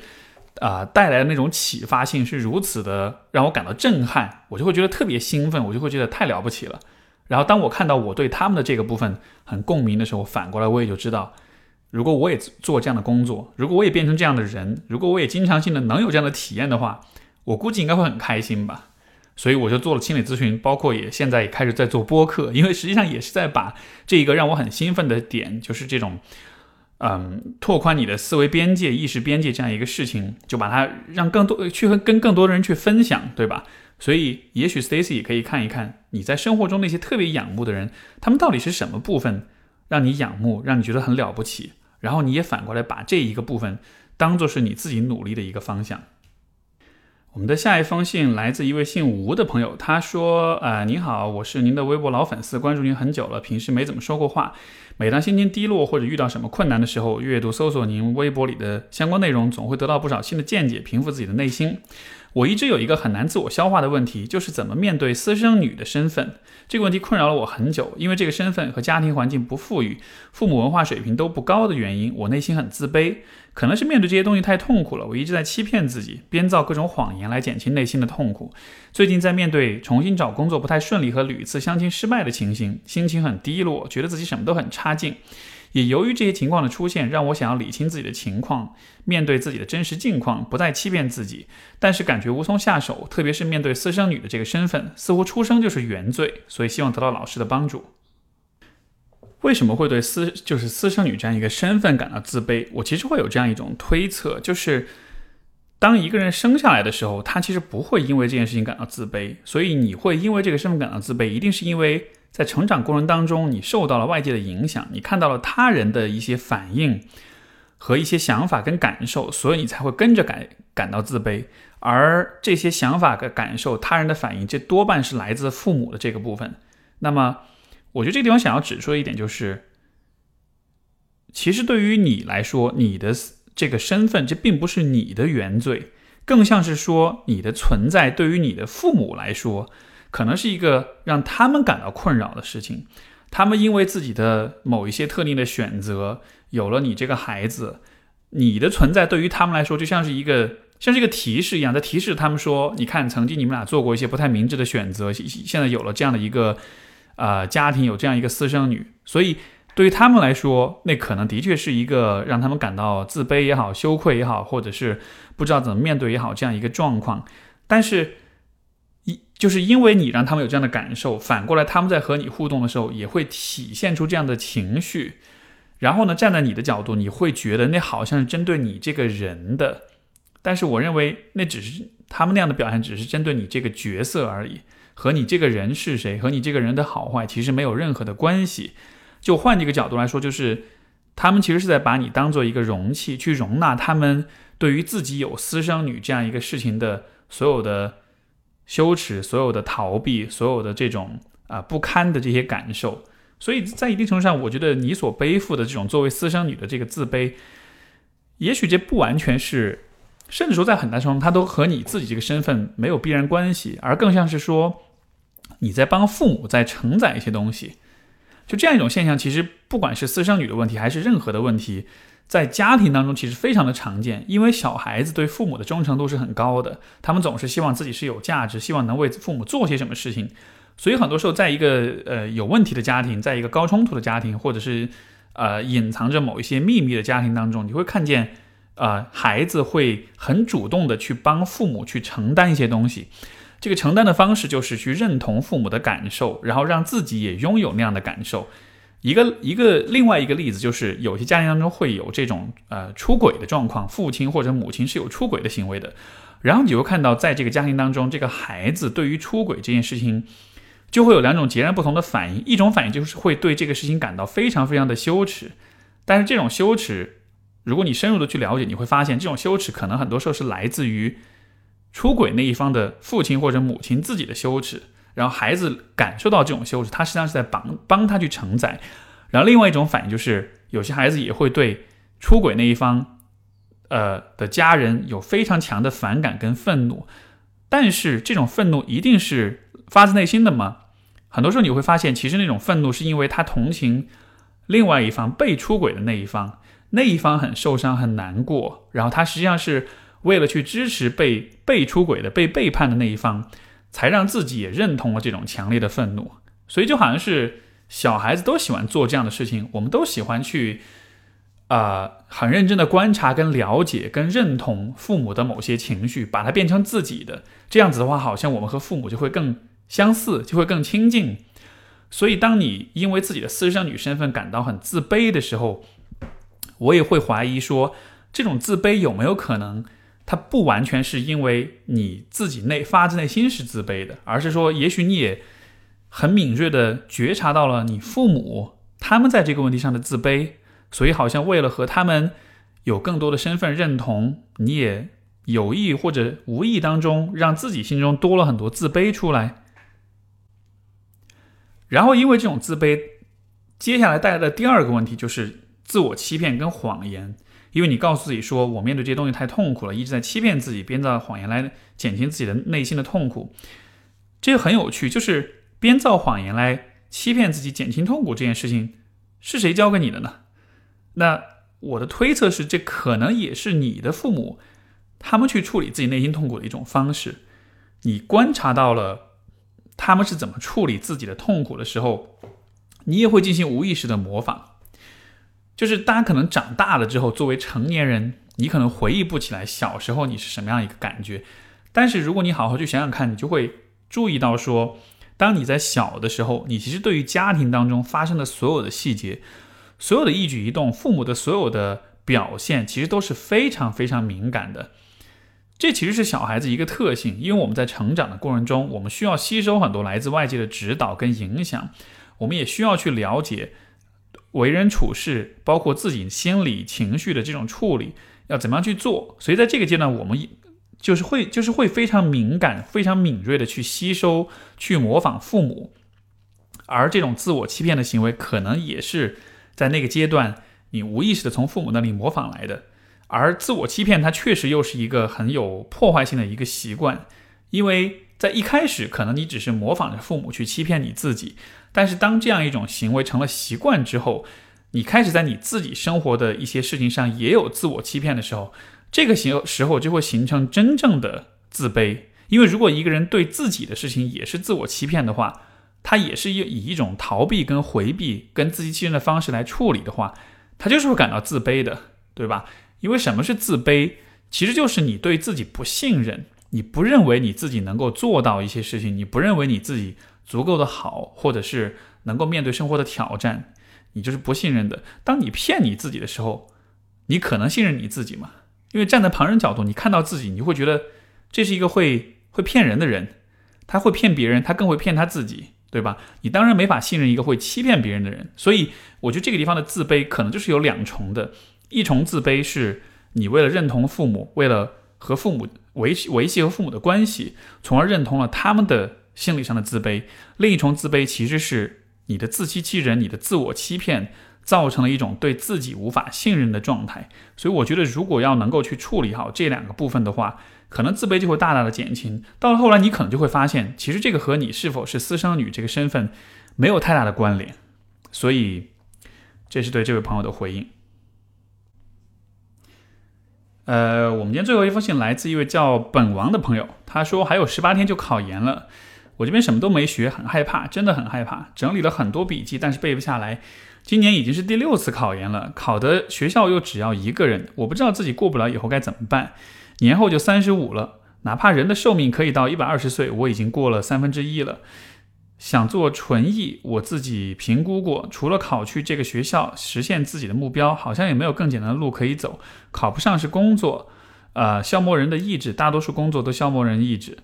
啊，带来的那种启发性是如此的让我感到震撼，我就会觉得特别兴奋，我就会觉得太了不起了。然后当我看到我对他们的这个部分很共鸣的时候，反过来我也就知道，如果我也做这样的工作，如果我也变成这样的人，如果我也经常性的能有这样的体验的话，我估计应该会很开心吧。所以我就做了心理咨询，包括也现在也开始在做播客，因为实际上也是在把这一个让我很兴奋的点，就是这种。嗯，拓宽你的思维边界、意识边界这样一个事情，就把它让更多去跟更多的人去分享，对吧？所以，也许 Stacy 也可以看一看你在生活中那些特别仰慕的人，他们到底是什么部分让你仰慕，让你觉得很了不起，然后你也反过来把这一个部分当做是你自己努力的一个方向。我们的下一封信来自一位姓吴的朋友，他说：“呃，您好，我是您的微博老粉丝，关注您很久了，平时没怎么说过话。每当心情低落或者遇到什么困难的时候，阅读搜索您微博里的相关内容，总会得到不少新的见解，平复自己的内心。我一直有一个很难自我消化的问题，就是怎么面对私生女的身份。这个问题困扰了我很久，因为这个身份和家庭环境不富裕，父母文化水平都不高的原因，我内心很自卑。”可能是面对这些东西太痛苦了，我一直在欺骗自己，编造各种谎言来减轻内心的痛苦。最近在面对重新找工作不太顺利和屡次相亲失败的情形，心情很低落，觉得自己什么都很差劲。也由于这些情况的出现，让我想要理清自己的情况，面对自己的真实境况，不再欺骗自己。但是感觉无从下手，特别是面对私生女的这个身份，似乎出生就是原罪。所以希望得到老师的帮助。为什么会对私就是私生女这样一个身份感到自卑？我其实会有这样一种推测，就是当一个人生下来的时候，他其实不会因为这件事情感到自卑。所以你会因为这个身份感到自卑，一定是因为。在成长过程当中，你受到了外界的影响，你看到了他人的一些反应和一些想法跟感受，所以你才会跟着感感到自卑。而这些想法跟感受、他人的反应，这多半是来自父母的这个部分。那么，我觉得这个地方想要指出的一点就是，其实对于你来说，你的这个身份，这并不是你的原罪，更像是说你的存在对于你的父母来说。可能是一个让他们感到困扰的事情，他们因为自己的某一些特定的选择，有了你这个孩子，你的存在对于他们来说就像是一个像是一个提示一样，在提示他们说，你看，曾经你们俩做过一些不太明智的选择，现在有了这样的一个呃家庭，有这样一个私生女，所以对于他们来说，那可能的确是一个让他们感到自卑也好、羞愧也好，或者是不知道怎么面对也好这样一个状况，但是。一就是因为你让他们有这样的感受，反过来他们在和你互动的时候也会体现出这样的情绪，然后呢，站在你的角度，你会觉得那好像是针对你这个人的，但是我认为那只是他们那样的表现，只是针对你这个角色而已，和你这个人是谁，和你这个人的好坏其实没有任何的关系。就换这个角度来说，就是他们其实是在把你当做一个容器，去容纳他们对于自己有私生女这样一个事情的所有的。羞耻，所有的逃避，所有的这种啊不堪的这些感受，所以在一定程度上，我觉得你所背负的这种作为私生女的这个自卑，也许这不完全是，甚至说在很大程度上，它都和你自己这个身份没有必然关系，而更像是说你在帮父母在承载一些东西，就这样一种现象，其实不管是私生女的问题，还是任何的问题。在家庭当中，其实非常的常见，因为小孩子对父母的忠诚度是很高的，他们总是希望自己是有价值，希望能为父母做些什么事情，所以很多时候，在一个呃有问题的家庭，在一个高冲突的家庭，或者是呃隐藏着某一些秘密的家庭当中，你会看见，呃孩子会很主动的去帮父母去承担一些东西，这个承担的方式就是去认同父母的感受，然后让自己也拥有那样的感受。一个一个另外一个例子就是，有些家庭当中会有这种呃出轨的状况，父亲或者母亲是有出轨的行为的，然后你会看到，在这个家庭当中，这个孩子对于出轨这件事情，就会有两种截然不同的反应。一种反应就是会对这个事情感到非常非常的羞耻，但是这种羞耻，如果你深入的去了解，你会发现这种羞耻可能很多时候是来自于出轨那一方的父亲或者母亲自己的羞耻。然后孩子感受到这种羞耻，他实际上是在帮帮他去承载。然后另外一种反应就是，有些孩子也会对出轨那一方，呃的家人有非常强的反感跟愤怒。但是这种愤怒一定是发自内心的吗？很多时候你会发现，其实那种愤怒是因为他同情另外一方被出轨的那一方，那一方很受伤很难过，然后他实际上是为了去支持被被出轨的被背叛的那一方。才让自己也认同了这种强烈的愤怒，所以就好像是小孩子都喜欢做这样的事情，我们都喜欢去，呃，很认真的观察、跟了解、跟认同父母的某些情绪，把它变成自己的。这样子的话，好像我们和父母就会更相似，就会更亲近。所以，当你因为自己的私生女身份感到很自卑的时候，我也会怀疑说，这种自卑有没有可能？它不完全是因为你自己内发自内心是自卑的，而是说，也许你也很敏锐的觉察到了你父母他们在这个问题上的自卑，所以好像为了和他们有更多的身份认同，你也有意或者无意当中让自己心中多了很多自卑出来，然后因为这种自卑，接下来带来的第二个问题就是自我欺骗跟谎言。因为你告诉自己说，我面对这些东西太痛苦了，一直在欺骗自己，编造谎言来减轻自己的内心的痛苦，这个很有趣。就是编造谎言来欺骗自己、减轻痛苦这件事情，是谁教给你的呢？那我的推测是，这可能也是你的父母他们去处理自己内心痛苦的一种方式。你观察到了他们是怎么处理自己的痛苦的时候，你也会进行无意识的模仿。就是大家可能长大了之后，作为成年人，你可能回忆不起来小时候你是什么样一个感觉。但是如果你好好去想想看，你就会注意到说，当你在小的时候，你其实对于家庭当中发生的所有的细节，所有的一举一动，父母的所有的表现，其实都是非常非常敏感的。这其实是小孩子一个特性，因为我们在成长的过程中，我们需要吸收很多来自外界的指导跟影响，我们也需要去了解。为人处事，包括自己心理情绪的这种处理，要怎么样去做？所以在这个阶段，我们就是会，就是会非常敏感、非常敏锐的去吸收、去模仿父母，而这种自我欺骗的行为，可能也是在那个阶段你无意识的从父母那里模仿来的。而自我欺骗，它确实又是一个很有破坏性的一个习惯，因为在一开始，可能你只是模仿着父母去欺骗你自己。但是当这样一种行为成了习惯之后，你开始在你自己生活的一些事情上也有自我欺骗的时候，这个时时候就会形成真正的自卑。因为如果一个人对自己的事情也是自我欺骗的话，他也是以以一种逃避跟回避跟自欺欺人的方式来处理的话，他就是会感到自卑的，对吧？因为什么是自卑？其实就是你对自己不信任，你不认为你自己能够做到一些事情，你不认为你自己。足够的好，或者是能够面对生活的挑战，你就是不信任的。当你骗你自己的时候，你可能信任你自己吗？因为站在旁人角度，你看到自己，你会觉得这是一个会会骗人的人，他会骗别人，他更会骗他自己，对吧？你当然没法信任一个会欺骗别人的人。所以，我觉得这个地方的自卑可能就是有两重的：一重自卑是你为了认同父母，为了和父母维维系和父母的关系，从而认同了他们的。心理上的自卑，另一重自卑其实是你的自欺欺人，你的自我欺骗造成了一种对自己无法信任的状态。所以我觉得，如果要能够去处理好这两个部分的话，可能自卑就会大大的减轻。到了后来，你可能就会发现，其实这个和你是否是私生女这个身份没有太大的关联。所以，这是对这位朋友的回应。呃，我们今天最后一封信来自一位叫本王的朋友，他说还有十八天就考研了。我这边什么都没学，很害怕，真的很害怕。整理了很多笔记，但是背不下来。今年已经是第六次考研了，考的学校又只要一个人，我不知道自己过不了以后该怎么办。年后就三十五了，哪怕人的寿命可以到一百二十岁，我已经过了三分之一了。想做纯艺，我自己评估过，除了考去这个学校，实现自己的目标，好像也没有更简单的路可以走。考不上是工作，呃，消磨人的意志，大多数工作都消磨人意志。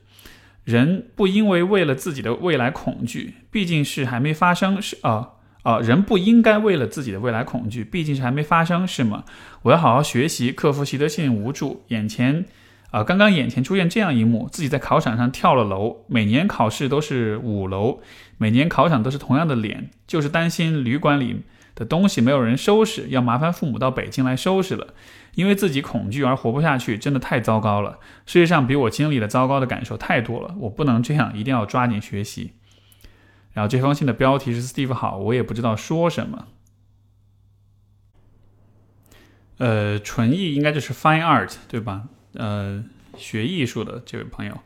人不因为为了自己的未来恐惧，毕竟是还没发生，是啊啊，人不应该为了自己的未来恐惧，毕竟是还没发生，是吗？我要好好学习，克服习得性无助。眼前啊，刚刚眼前出现这样一幕：自己在考场上跳了楼。每年考试都是五楼，每年考场都是同样的脸，就是担心旅馆里的东西没有人收拾，要麻烦父母到北京来收拾了。因为自己恐惧而活不下去，真的太糟糕了。世界上比我经历的糟糕的感受太多了，我不能这样，一定要抓紧学习。然后这封信的标题是 “Steve 好”，我也不知道说什么。呃，纯艺应该就是 Fine Art 对吧？呃，学艺术的这位朋友，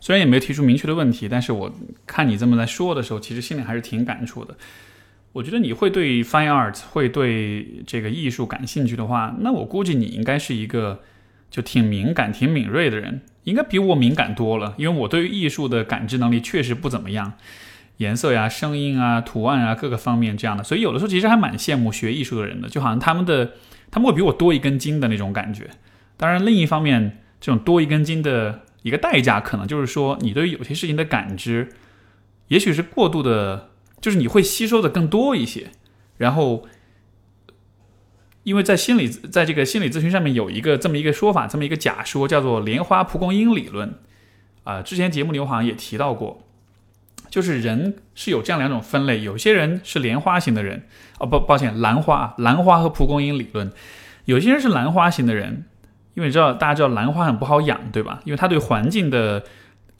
虽然也没有提出明确的问题，但是我看你这么在说的时候，其实心里还是挺感触的。我觉得你会对 fine art 会对这个艺术感兴趣的话，那我估计你应该是一个就挺敏感、挺敏锐的人，应该比我敏感多了。因为我对于艺术的感知能力确实不怎么样，颜色呀、声音啊、图案啊各个方面这样的，所以有的时候其实还蛮羡慕学艺术的人的，就好像他们的他们会比我多一根筋的那种感觉。当然，另一方面，这种多一根筋的一个代价，可能就是说你对于有些事情的感知，也许是过度的。就是你会吸收的更多一些，然后，因为在心理在这个心理咨询上面有一个这么一个说法，这么一个假说，叫做莲花蒲公英理论。啊，之前节目里我好像也提到过，就是人是有这样两种分类，有些人是莲花型的人，哦不，抱歉，兰花，兰花和蒲公英理论，有些人是兰花型的人，因为知道大家知道兰花很不好养，对吧？因为它对环境的。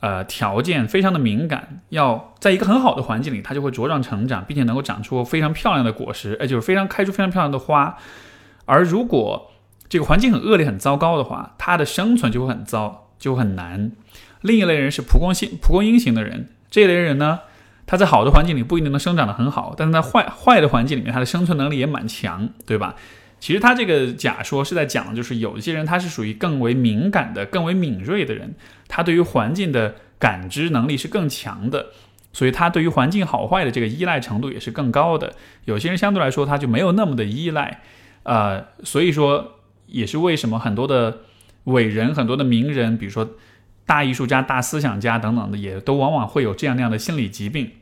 呃，条件非常的敏感，要在一个很好的环境里，它就会茁壮成长，并且能够长出非常漂亮的果实，哎，就是非常开出非常漂亮的花。而如果这个环境很恶劣、很糟糕的话，它的生存就会很糟，就很难。另一类人是蒲公英蒲公英型的人，这一类人呢，它在好的环境里不一定能生长得很好，但是在坏坏的环境里面，它的生存能力也蛮强，对吧？其实他这个假说是在讲就是有一些人他是属于更为敏感的、更为敏锐的人，他对于环境的感知能力是更强的，所以他对于环境好坏的这个依赖程度也是更高的。有些人相对来说他就没有那么的依赖，呃，所以说也是为什么很多的伟人、很多的名人，比如说大艺术家、大思想家等等的，也都往往会有这样那样的心理疾病。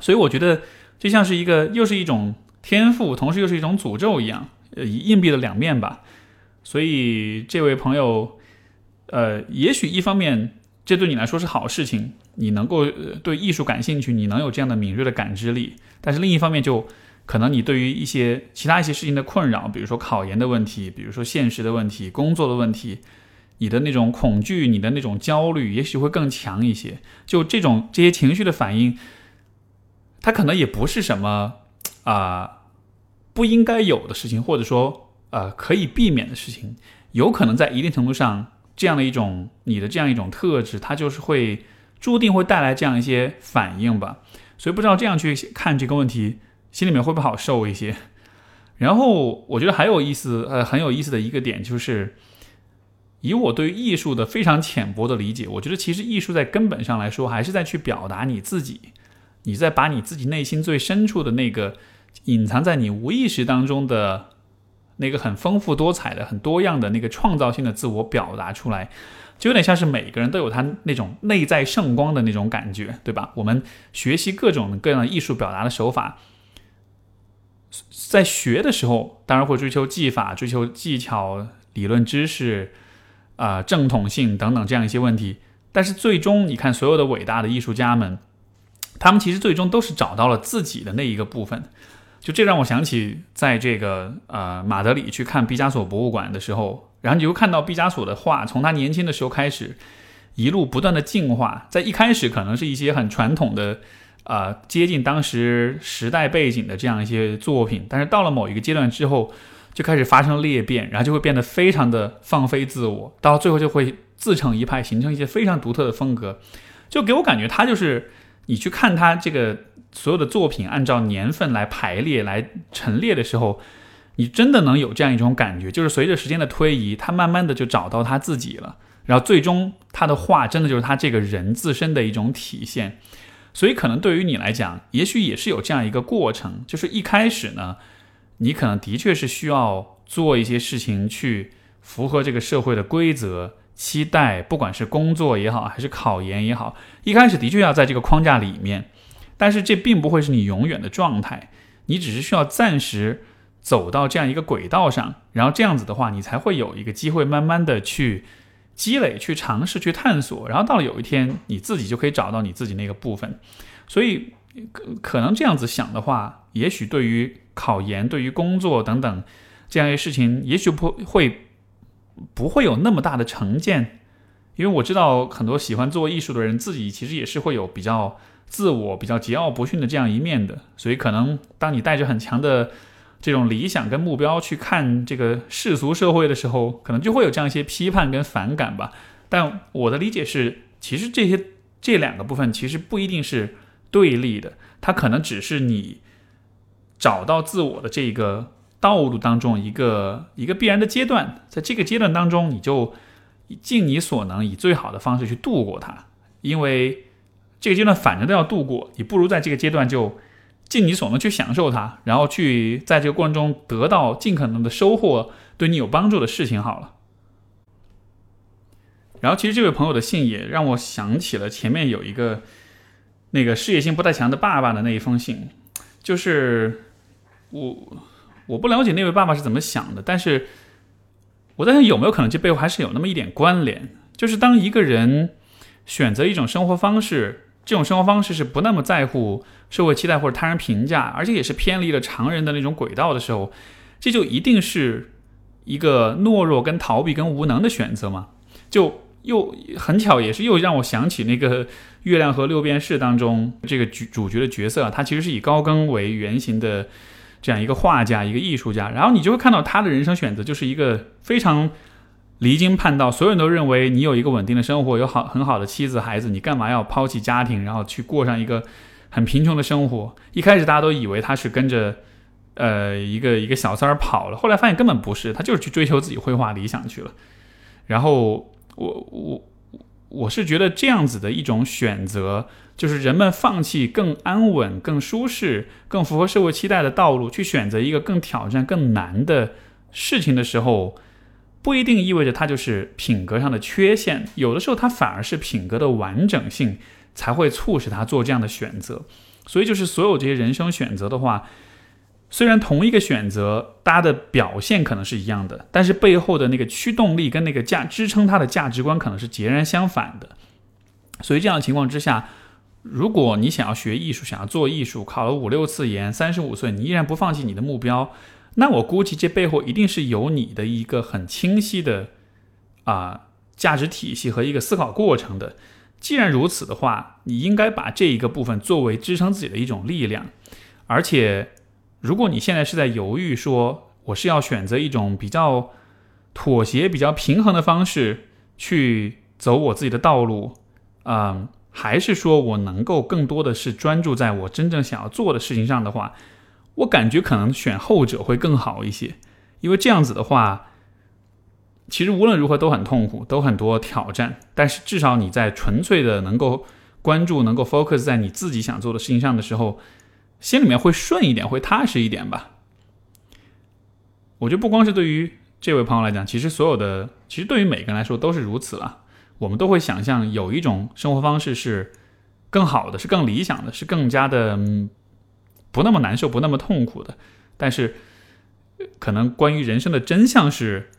所以我觉得就像是一个又是一种天赋，同时又是一种诅咒一样。呃，硬币的两面吧，所以这位朋友，呃，也许一方面这对你来说是好事情，你能够对艺术感兴趣，你能有这样的敏锐的感知力，但是另一方面就可能你对于一些其他一些事情的困扰，比如说考研的问题，比如说现实的问题，工作的问题，你的那种恐惧，你的那种焦虑，也许会更强一些。就这种这些情绪的反应，它可能也不是什么啊。不应该有的事情，或者说呃可以避免的事情，有可能在一定程度上，这样的一种你的这样一种特质，它就是会注定会带来这样一些反应吧。所以不知道这样去看这个问题，心里面会不会好受一些？然后我觉得还有意思，呃很有意思的一个点就是，以我对艺术的非常浅薄的理解，我觉得其实艺术在根本上来说，还是在去表达你自己，你在把你自己内心最深处的那个。隐藏在你无意识当中的那个很丰富多彩的、很多样的那个创造性的自我表达出来，就有点像是每个人都有他那种内在圣光的那种感觉，对吧？我们学习各种各样的艺术表达的手法，在学的时候当然会追求技法、追求技巧、理论知识啊、正统性等等这样一些问题，但是最终你看所有的伟大的艺术家们，他们其实最终都是找到了自己的那一个部分。就这让我想起，在这个呃马德里去看毕加索博物馆的时候，然后你会看到毕加索的画，从他年轻的时候开始，一路不断的进化。在一开始可能是一些很传统的，呃接近当时时代背景的这样一些作品，但是到了某一个阶段之后，就开始发生裂变，然后就会变得非常的放飞自我，到最后就会自成一派，形成一些非常独特的风格。就给我感觉，他就是你去看他这个。所有的作品按照年份来排列、来陈列的时候，你真的能有这样一种感觉，就是随着时间的推移，他慢慢的就找到他自己了，然后最终他的画真的就是他这个人自身的一种体现。所以可能对于你来讲，也许也是有这样一个过程，就是一开始呢，你可能的确是需要做一些事情去符合这个社会的规则、期待，不管是工作也好，还是考研也好，一开始的确要在这个框架里面。但是这并不会是你永远的状态，你只是需要暂时走到这样一个轨道上，然后这样子的话，你才会有一个机会慢慢的去积累、去尝试、去探索，然后到了有一天，你自己就可以找到你自己那个部分。所以可可能这样子想的话，也许对于考研、对于工作等等这样一些事情，也许不会不会有那么大的成见，因为我知道很多喜欢做艺术的人，自己其实也是会有比较。自我比较桀骜不驯的这样一面的，所以可能当你带着很强的这种理想跟目标去看这个世俗社会的时候，可能就会有这样一些批判跟反感吧。但我的理解是，其实这些这两个部分其实不一定是对立的，它可能只是你找到自我的这个道路当中一个一个必然的阶段，在这个阶段当中，你就尽你所能以最好的方式去度过它，因为。这个阶段反正都要度过，你不如在这个阶段就尽你所能去享受它，然后去在这个过程中得到尽可能的收获，对你有帮助的事情好了。然后，其实这位朋友的信也让我想起了前面有一个那个事业心不太强的爸爸的那一封信，就是我我不了解那位爸爸是怎么想的，但是我在想有没有可能这背后还是有那么一点关联，就是当一个人选择一种生活方式。这种生活方式是不那么在乎社会期待或者他人评价，而且也是偏离了常人的那种轨道的时候，这就一定是一个懦弱、跟逃避、跟无能的选择吗？就又很巧，也是又让我想起那个《月亮和六便士》当中这个主主角的角色啊，他其实是以高更为原型的这样一个画家、一个艺术家，然后你就会看到他的人生选择就是一个非常。离经叛道，所有人都认为你有一个稳定的生活，有好很好的妻子孩子，你干嘛要抛弃家庭，然后去过上一个很贫穷的生活。一开始大家都以为他是跟着呃一个一个小三儿跑了，后来发现根本不是，他就是去追求自己绘画理想去了。然后我我我是觉得这样子的一种选择，就是人们放弃更安稳、更舒适、更符合社会期待的道路，去选择一个更挑战、更难的事情的时候。不一定意味着他就是品格上的缺陷，有的时候他反而是品格的完整性才会促使他做这样的选择。所以，就是所有这些人生选择的话，虽然同一个选择，大家的表现可能是一样的，但是背后的那个驱动力跟那个价支撑他的价值观可能是截然相反的。所以，这样的情况之下，如果你想要学艺术，想要做艺术，考了五六次研，三十五岁你依然不放弃你的目标。那我估计这背后一定是有你的一个很清晰的啊价值体系和一个思考过程的。既然如此的话，你应该把这一个部分作为支撑自己的一种力量。而且，如果你现在是在犹豫，说我是要选择一种比较妥协、比较平衡的方式去走我自己的道路，嗯，还是说我能够更多的是专注在我真正想要做的事情上的话。我感觉可能选后者会更好一些，因为这样子的话，其实无论如何都很痛苦，都很多挑战。但是至少你在纯粹的能够关注、能够 focus 在你自己想做的事情上的时候，心里面会顺一点，会踏实一点吧。我觉得不光是对于这位朋友来讲，其实所有的，其实对于每个人来说都是如此了。我们都会想象有一种生活方式是更好的，是更理想的，是更加的。不那么难受，不那么痛苦的，但是可能关于人生的真相是，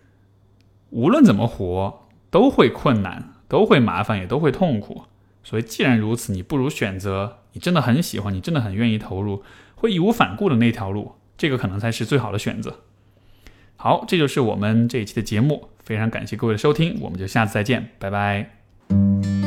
无论怎么活都会困难，都会麻烦，也都会痛苦。所以既然如此，你不如选择你真的很喜欢，你真的很愿意投入，会义无反顾的那条路，这个可能才是最好的选择。好，这就是我们这一期的节目，非常感谢各位的收听，我们就下次再见，拜拜。